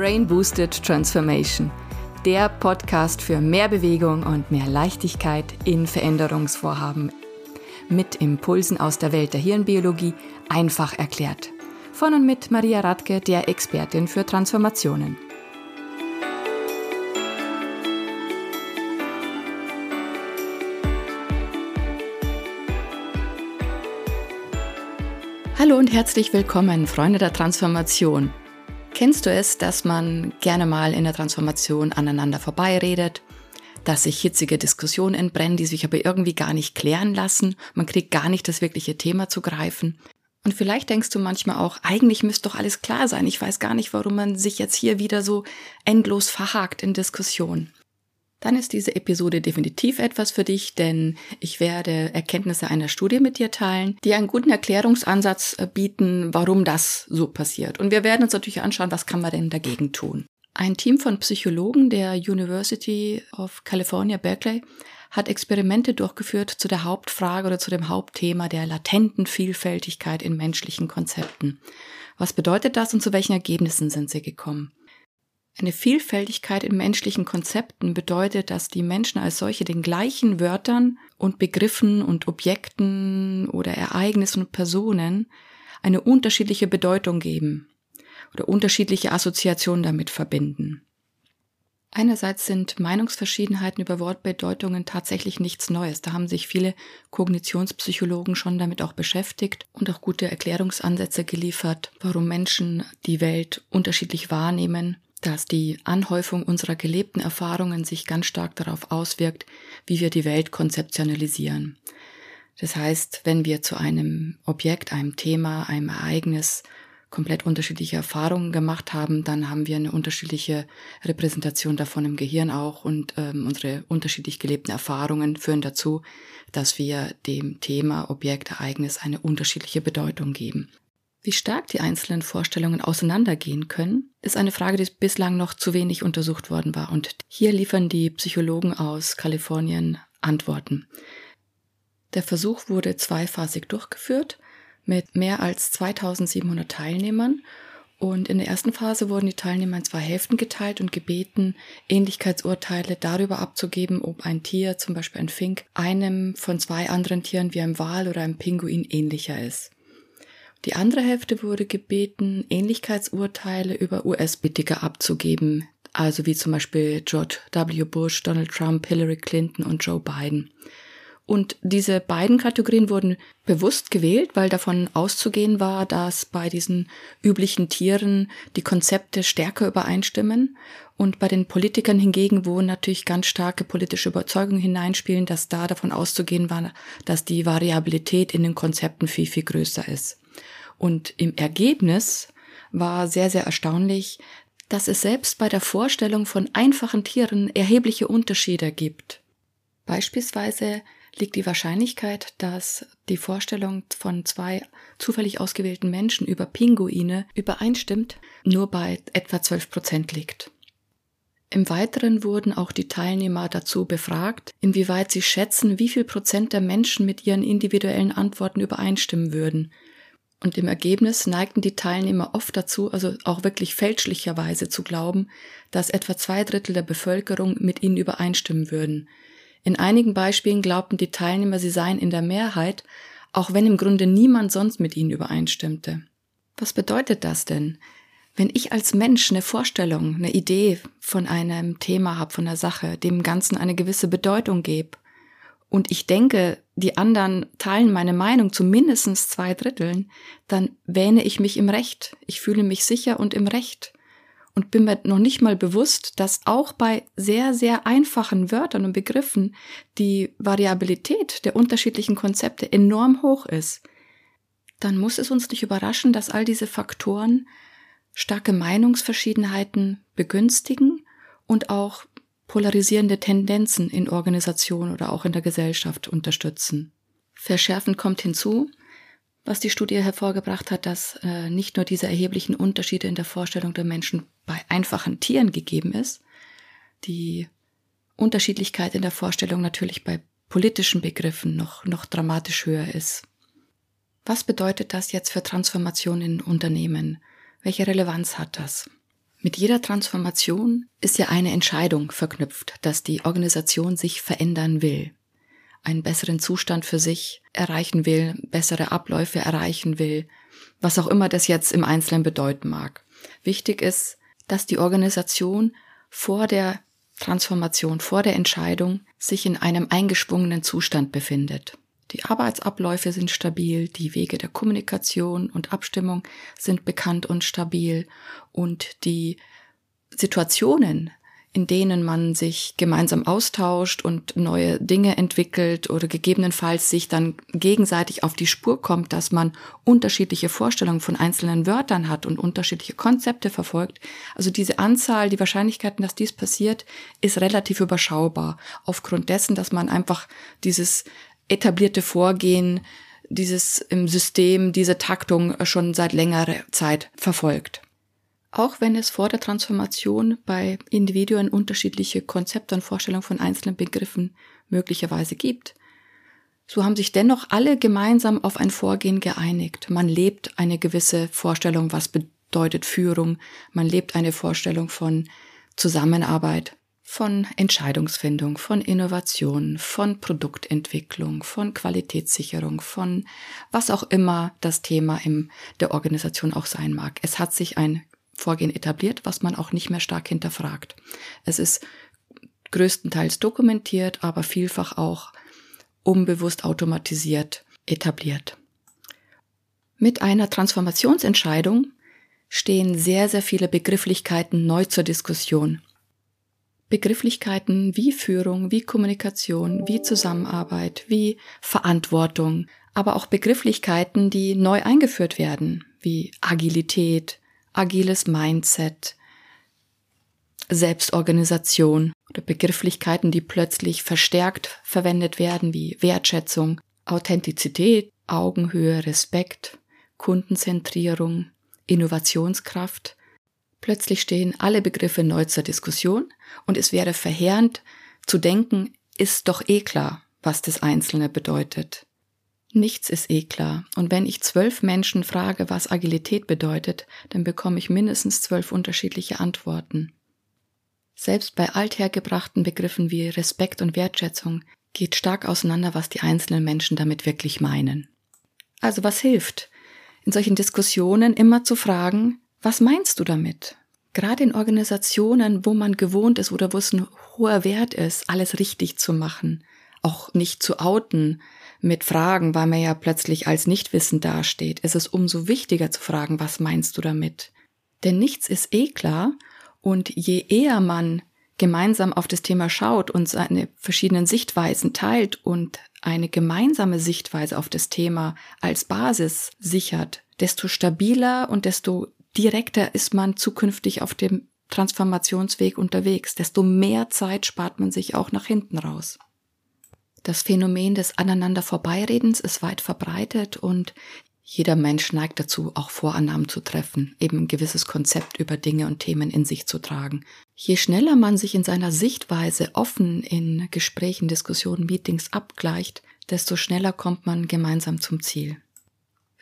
Brain Boosted Transformation, der Podcast für mehr Bewegung und mehr Leichtigkeit in Veränderungsvorhaben. Mit Impulsen aus der Welt der Hirnbiologie einfach erklärt. Von und mit Maria Radke, der Expertin für Transformationen. Hallo und herzlich willkommen, Freunde der Transformation. Kennst du es, dass man gerne mal in der Transformation aneinander vorbeiredet, dass sich hitzige Diskussionen entbrennen, die sich aber irgendwie gar nicht klären lassen, man kriegt gar nicht das wirkliche Thema zu greifen. Und vielleicht denkst du manchmal auch, eigentlich müsste doch alles klar sein. Ich weiß gar nicht, warum man sich jetzt hier wieder so endlos verhakt in Diskussionen dann ist diese Episode definitiv etwas für dich, denn ich werde Erkenntnisse einer Studie mit dir teilen, die einen guten Erklärungsansatz äh, bieten, warum das so passiert. Und wir werden uns natürlich anschauen, was kann man denn dagegen tun. Ein Team von Psychologen der University of California, Berkeley, hat Experimente durchgeführt zu der Hauptfrage oder zu dem Hauptthema der latenten Vielfältigkeit in menschlichen Konzepten. Was bedeutet das und zu welchen Ergebnissen sind sie gekommen? Eine Vielfältigkeit in menschlichen Konzepten bedeutet, dass die Menschen als solche den gleichen Wörtern und Begriffen und Objekten oder Ereignissen und Personen eine unterschiedliche Bedeutung geben oder unterschiedliche Assoziationen damit verbinden. Einerseits sind Meinungsverschiedenheiten über Wortbedeutungen tatsächlich nichts Neues. Da haben sich viele Kognitionspsychologen schon damit auch beschäftigt und auch gute Erklärungsansätze geliefert, warum Menschen die Welt unterschiedlich wahrnehmen dass die Anhäufung unserer gelebten Erfahrungen sich ganz stark darauf auswirkt, wie wir die Welt konzeptionalisieren. Das heißt, wenn wir zu einem Objekt, einem Thema, einem Ereignis komplett unterschiedliche Erfahrungen gemacht haben, dann haben wir eine unterschiedliche Repräsentation davon im Gehirn auch und ähm, unsere unterschiedlich gelebten Erfahrungen führen dazu, dass wir dem Thema, Objekt, Ereignis eine unterschiedliche Bedeutung geben. Wie stark die einzelnen Vorstellungen auseinandergehen können, ist eine Frage, die bislang noch zu wenig untersucht worden war. Und hier liefern die Psychologen aus Kalifornien Antworten. Der Versuch wurde zweiphasig durchgeführt mit mehr als 2700 Teilnehmern und in der ersten Phase wurden die Teilnehmer in zwei Hälften geteilt und gebeten, Ähnlichkeitsurteile darüber abzugeben, ob ein Tier, zum Beispiel ein Fink, einem von zwei anderen Tieren wie einem Wal oder einem Pinguin ähnlicher ist. Die andere Hälfte wurde gebeten, Ähnlichkeitsurteile über US-Politiker abzugeben, also wie zum Beispiel George W. Bush, Donald Trump, Hillary Clinton und Joe Biden. Und diese beiden Kategorien wurden bewusst gewählt, weil davon auszugehen war, dass bei diesen üblichen Tieren die Konzepte stärker übereinstimmen. Und bei den Politikern hingegen, wo natürlich ganz starke politische Überzeugungen hineinspielen, dass da davon auszugehen war, dass die Variabilität in den Konzepten viel, viel größer ist. Und im Ergebnis war sehr, sehr erstaunlich, dass es selbst bei der Vorstellung von einfachen Tieren erhebliche Unterschiede gibt. Beispielsweise liegt die Wahrscheinlichkeit, dass die Vorstellung von zwei zufällig ausgewählten Menschen über Pinguine übereinstimmt, nur bei etwa 12 Prozent liegt. Im Weiteren wurden auch die Teilnehmer dazu befragt, inwieweit sie schätzen, wie viel Prozent der Menschen mit ihren individuellen Antworten übereinstimmen würden, und im Ergebnis neigten die Teilnehmer oft dazu, also auch wirklich fälschlicherweise zu glauben, dass etwa zwei Drittel der Bevölkerung mit ihnen übereinstimmen würden. In einigen Beispielen glaubten die Teilnehmer, sie seien in der Mehrheit, auch wenn im Grunde niemand sonst mit ihnen übereinstimmte. Was bedeutet das denn? Wenn ich als Mensch eine Vorstellung, eine Idee von einem Thema habe, von der Sache, dem Ganzen eine gewisse Bedeutung gebe, und ich denke, die anderen teilen meine Meinung zu mindestens zwei Dritteln, dann wähne ich mich im Recht. Ich fühle mich sicher und im Recht. Und bin mir noch nicht mal bewusst, dass auch bei sehr, sehr einfachen Wörtern und Begriffen die Variabilität der unterschiedlichen Konzepte enorm hoch ist. Dann muss es uns nicht überraschen, dass all diese Faktoren starke Meinungsverschiedenheiten begünstigen und auch polarisierende Tendenzen in Organisationen oder auch in der Gesellschaft unterstützen. Verschärfend kommt hinzu, was die Studie hervorgebracht hat, dass äh, nicht nur diese erheblichen Unterschiede in der Vorstellung der Menschen bei einfachen Tieren gegeben ist, die Unterschiedlichkeit in der Vorstellung natürlich bei politischen Begriffen noch, noch dramatisch höher ist. Was bedeutet das jetzt für Transformation in Unternehmen? Welche Relevanz hat das? Mit jeder Transformation ist ja eine Entscheidung verknüpft, dass die Organisation sich verändern will, einen besseren Zustand für sich erreichen will, bessere Abläufe erreichen will, was auch immer das jetzt im Einzelnen bedeuten mag. Wichtig ist, dass die Organisation vor der Transformation, vor der Entscheidung sich in einem eingeschwungenen Zustand befindet. Die Arbeitsabläufe sind stabil, die Wege der Kommunikation und Abstimmung sind bekannt und stabil und die Situationen, in denen man sich gemeinsam austauscht und neue Dinge entwickelt oder gegebenenfalls sich dann gegenseitig auf die Spur kommt, dass man unterschiedliche Vorstellungen von einzelnen Wörtern hat und unterschiedliche Konzepte verfolgt. Also diese Anzahl, die Wahrscheinlichkeiten, dass dies passiert, ist relativ überschaubar. Aufgrund dessen, dass man einfach dieses etablierte Vorgehen, dieses im System, diese Taktung schon seit längerer Zeit verfolgt. Auch wenn es vor der Transformation bei Individuen unterschiedliche Konzepte und Vorstellungen von einzelnen Begriffen möglicherweise gibt, so haben sich dennoch alle gemeinsam auf ein Vorgehen geeinigt. Man lebt eine gewisse Vorstellung, was bedeutet Führung, man lebt eine Vorstellung von Zusammenarbeit, von Entscheidungsfindung, von Innovation, von Produktentwicklung, von Qualitätssicherung, von was auch immer das Thema in der Organisation auch sein mag. Es hat sich ein Vorgehen etabliert, was man auch nicht mehr stark hinterfragt. Es ist größtenteils dokumentiert, aber vielfach auch unbewusst automatisiert etabliert. Mit einer Transformationsentscheidung stehen sehr, sehr viele Begrifflichkeiten neu zur Diskussion. Begrifflichkeiten wie Führung, wie Kommunikation, wie Zusammenarbeit, wie Verantwortung, aber auch Begrifflichkeiten, die neu eingeführt werden, wie Agilität, agiles Mindset, Selbstorganisation oder Begrifflichkeiten, die plötzlich verstärkt verwendet werden, wie Wertschätzung, Authentizität, Augenhöhe, Respekt, Kundenzentrierung, Innovationskraft, Plötzlich stehen alle Begriffe neu zur Diskussion und es wäre verheerend zu denken, ist doch eh klar, was das Einzelne bedeutet. Nichts ist eh klar. Und wenn ich zwölf Menschen frage, was Agilität bedeutet, dann bekomme ich mindestens zwölf unterschiedliche Antworten. Selbst bei althergebrachten Begriffen wie Respekt und Wertschätzung geht stark auseinander, was die einzelnen Menschen damit wirklich meinen. Also was hilft? In solchen Diskussionen immer zu fragen, was meinst du damit? Gerade in Organisationen, wo man gewohnt ist oder wo es ein hoher Wert ist, alles richtig zu machen, auch nicht zu outen mit Fragen, weil man ja plötzlich als Nichtwissen dasteht, ist es umso wichtiger zu fragen, was meinst du damit? Denn nichts ist eh klar und je eher man gemeinsam auf das Thema schaut und seine verschiedenen Sichtweisen teilt und eine gemeinsame Sichtweise auf das Thema als Basis sichert, desto stabiler und desto direkter ist man zukünftig auf dem Transformationsweg unterwegs, desto mehr Zeit spart man sich auch nach hinten raus. Das Phänomen des aneinander Vorbeiredens ist weit verbreitet und jeder Mensch neigt dazu, auch Vorannahmen zu treffen, eben ein gewisses Konzept über Dinge und Themen in sich zu tragen. Je schneller man sich in seiner Sichtweise offen in Gesprächen, Diskussionen, Meetings abgleicht, desto schneller kommt man gemeinsam zum Ziel.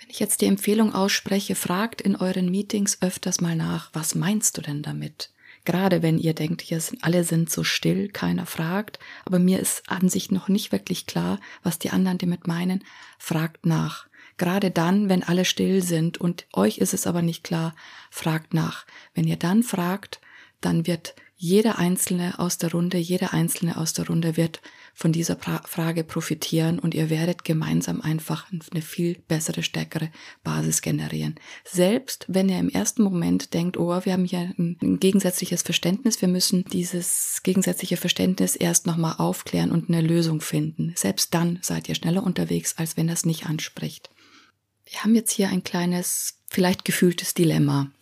Wenn ich jetzt die Empfehlung ausspreche, fragt in euren Meetings öfters mal nach, was meinst du denn damit? Gerade wenn ihr denkt, hier sind, alle sind so still, keiner fragt, aber mir ist an sich noch nicht wirklich klar, was die anderen damit meinen, fragt nach. Gerade dann, wenn alle still sind und euch ist es aber nicht klar, fragt nach. Wenn ihr dann fragt, dann wird jeder Einzelne aus der Runde, jeder Einzelne aus der Runde wird von dieser pra Frage profitieren und ihr werdet gemeinsam einfach eine viel bessere, stärkere Basis generieren. Selbst wenn ihr im ersten Moment denkt, oh, wir haben hier ein, gegensätzliches Verständnis, wir müssen dieses gegensätzliche Verständnis erst nochmal aufklären und eine Lösung finden. Selbst dann seid ihr schneller unterwegs, als wenn das nicht anspricht. Wir haben jetzt hier ein kleines, vielleicht gefühltes Dilemma.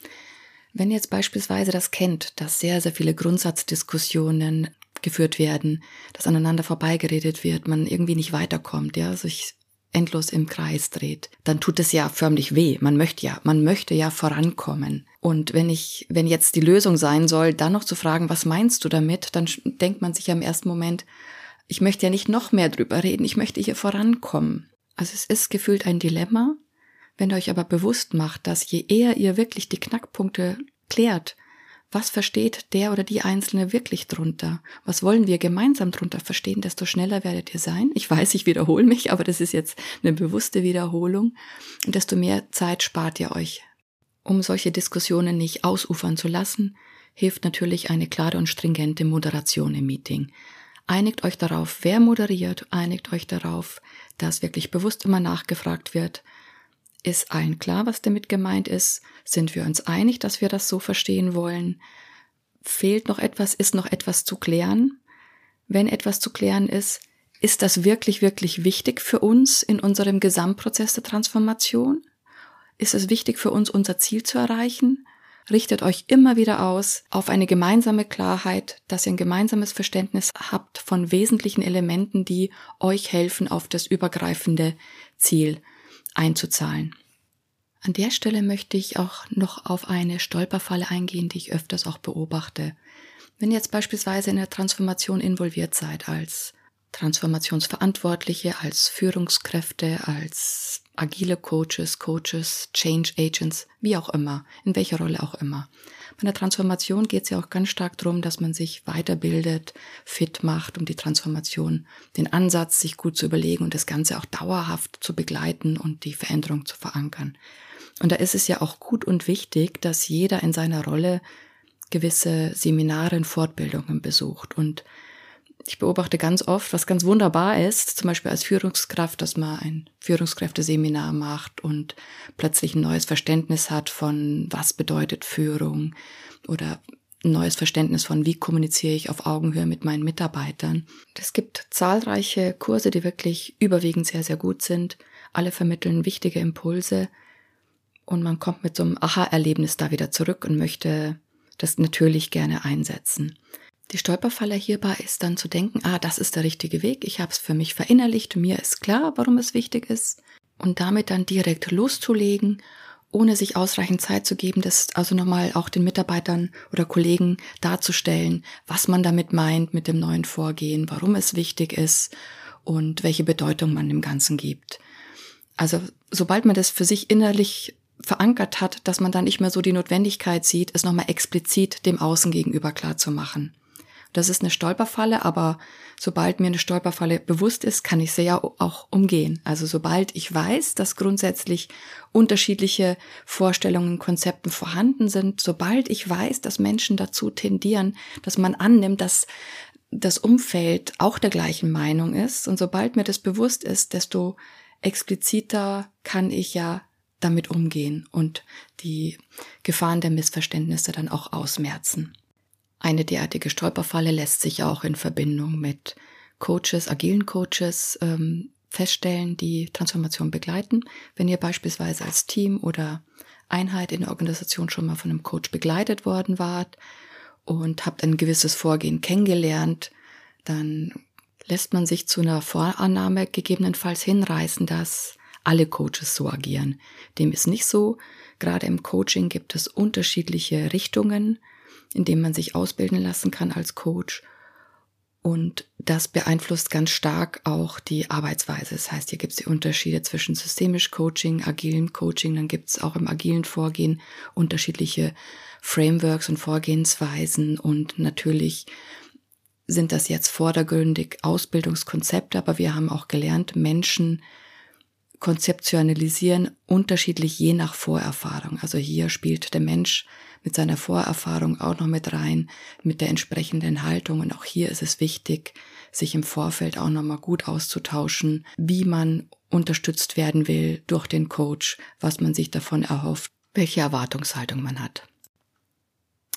Wenn jetzt beispielsweise das kennt, dass sehr, sehr viele Grundsatzdiskussionen geführt werden, dass aneinander vorbeigeredet wird, man irgendwie nicht weiterkommt, ja, sich endlos im Kreis dreht, dann tut es ja förmlich weh. Man möchte ja, man möchte ja vorankommen. Und wenn ich, wenn jetzt die Lösung sein soll, dann noch zu fragen, was meinst du damit, dann denkt man sich ja im ersten Moment, ich möchte ja nicht noch mehr drüber reden, ich möchte hier vorankommen. Also es ist gefühlt ein Dilemma, wenn ihr euch aber bewusst macht, dass je eher ihr wirklich die Knackpunkte klärt, was versteht der oder die Einzelne wirklich drunter? Was wollen wir gemeinsam drunter verstehen? Desto schneller werdet ihr sein. Ich weiß, ich wiederhole mich, aber das ist jetzt eine bewusste Wiederholung. Und desto mehr Zeit spart ihr euch. Um solche Diskussionen nicht ausufern zu lassen, hilft natürlich eine klare und stringente Moderation im Meeting. Einigt euch darauf, wer moderiert, einigt euch darauf, dass wirklich bewusst immer nachgefragt wird. Ist allen klar, was damit gemeint ist? Sind wir uns einig, dass wir das so verstehen wollen? Fehlt noch etwas? Ist noch etwas zu klären? Wenn etwas zu klären ist, ist das wirklich, wirklich wichtig für uns in unserem Gesamtprozess der Transformation? Ist es wichtig für uns, unser Ziel zu erreichen? richtet euch immer wieder aus auf eine gemeinsame Klarheit, dass ihr ein gemeinsames Verständnis habt von wesentlichen Elementen, die euch helfen, auf das übergreifende Ziel einzuzahlen. An der Stelle möchte ich auch noch auf eine Stolperfalle eingehen, die ich öfters auch beobachte. Wenn ihr jetzt beispielsweise in der Transformation involviert seid als Transformationsverantwortliche, als Führungskräfte, als agile Coaches, Coaches, Change Agents, wie auch immer, in welcher Rolle auch immer. Bei der Transformation geht es ja auch ganz stark darum, dass man sich weiterbildet, fit macht, um die Transformation, den Ansatz sich gut zu überlegen und das Ganze auch dauerhaft zu begleiten und die Veränderung zu verankern. Und da ist es ja auch gut und wichtig, dass jeder in seiner Rolle gewisse Seminare und Fortbildungen besucht und ich beobachte ganz oft, was ganz wunderbar ist, zum Beispiel als Führungskraft, dass man ein Führungskräfteseminar macht und plötzlich ein neues Verständnis hat von, was bedeutet Führung oder ein neues Verständnis von, wie kommuniziere ich auf Augenhöhe mit meinen Mitarbeitern. Es gibt zahlreiche Kurse, die wirklich überwiegend sehr, sehr gut sind. Alle vermitteln wichtige Impulse und man kommt mit so einem Aha-Erlebnis da wieder zurück und möchte das natürlich gerne einsetzen. Die Stolperfalle hierbei ist dann zu denken, ah, das ist der richtige Weg, ich habe es für mich verinnerlicht, mir ist klar, warum es wichtig ist, und damit dann direkt loszulegen, ohne sich ausreichend Zeit zu geben, das also nochmal auch den Mitarbeitern oder Kollegen darzustellen, was man damit meint mit dem neuen Vorgehen, warum es wichtig ist und welche Bedeutung man dem Ganzen gibt. Also sobald man das für sich innerlich verankert hat, dass man dann nicht mehr so die Notwendigkeit sieht, es nochmal explizit dem Außen gegenüber klar zu machen. Das ist eine Stolperfalle, aber sobald mir eine Stolperfalle bewusst ist, kann ich sie ja auch umgehen. Also sobald ich weiß, dass grundsätzlich unterschiedliche Vorstellungen, Konzepten vorhanden sind, sobald ich weiß, dass Menschen dazu tendieren, dass man annimmt, dass das Umfeld auch der gleichen Meinung ist und sobald mir das bewusst ist, desto expliziter kann ich ja damit umgehen und die Gefahren der Missverständnisse dann auch ausmerzen. Eine derartige Stolperfalle lässt sich auch in Verbindung mit Coaches, agilen Coaches ähm, feststellen, die Transformation begleiten. Wenn ihr beispielsweise als Team oder Einheit in der Organisation schon mal von einem Coach begleitet worden wart und habt ein gewisses Vorgehen kennengelernt, dann lässt man sich zu einer Vorannahme gegebenenfalls hinreißen, dass alle Coaches so agieren. Dem ist nicht so. Gerade im Coaching gibt es unterschiedliche Richtungen in dem man sich ausbilden lassen kann als Coach. Und das beeinflusst ganz stark auch die Arbeitsweise. Das heißt, hier gibt es die Unterschiede zwischen systemisch Coaching, agilem Coaching, dann gibt es auch im agilen Vorgehen unterschiedliche Frameworks und Vorgehensweisen und natürlich sind das jetzt vordergründig Ausbildungskonzepte, aber wir haben auch gelernt, Menschen konzeptionalisieren unterschiedlich je nach Vorerfahrung. Also hier spielt der Mensch mit seiner Vorerfahrung auch noch mit rein, mit der entsprechenden Haltung. Und auch hier ist es wichtig, sich im Vorfeld auch nochmal gut auszutauschen, wie man unterstützt werden will durch den Coach, was man sich davon erhofft, welche Erwartungshaltung man hat.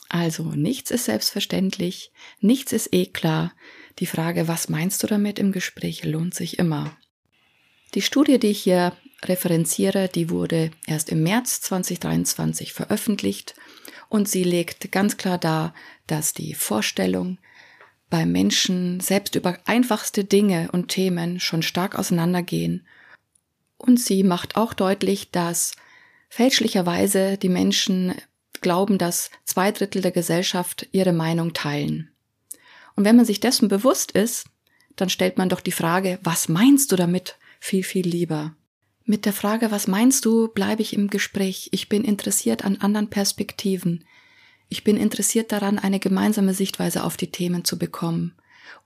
Also nichts ist selbstverständlich, nichts ist eh klar. Die Frage, was meinst du damit im Gespräch, lohnt sich immer. Die Studie, die ich hier referenziere, die wurde erst im März 2023 veröffentlicht und sie legt ganz klar dar, dass die Vorstellung bei Menschen selbst über einfachste Dinge und Themen schon stark auseinandergehen. Und sie macht auch deutlich, dass fälschlicherweise die Menschen glauben, dass zwei Drittel der Gesellschaft ihre Meinung teilen. Und wenn man sich dessen bewusst ist, dann stellt man doch die Frage, was meinst du damit, viel, viel lieber. Mit der Frage, was meinst du, bleibe ich im Gespräch. Ich bin interessiert an anderen Perspektiven. Ich bin interessiert daran, eine gemeinsame Sichtweise auf die Themen zu bekommen.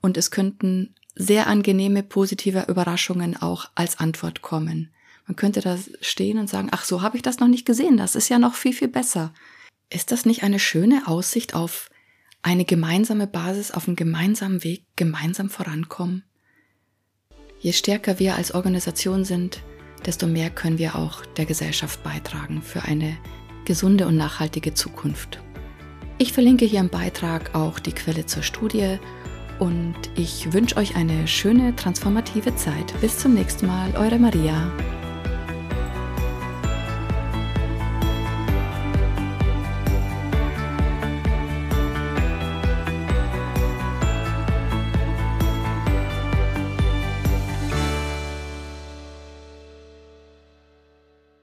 Und es könnten sehr angenehme, positive Überraschungen auch als Antwort kommen. Man könnte da stehen und sagen, ach so habe ich das noch nicht gesehen, das ist ja noch viel, viel besser. Ist das nicht eine schöne Aussicht auf eine gemeinsame Basis, auf einen gemeinsamen Weg, gemeinsam vorankommen? Je stärker wir als Organisation sind, desto mehr können wir auch der Gesellschaft beitragen für eine gesunde und nachhaltige Zukunft. Ich verlinke hier im Beitrag auch die Quelle zur Studie und ich wünsche euch eine schöne transformative Zeit. Bis zum nächsten Mal, eure Maria.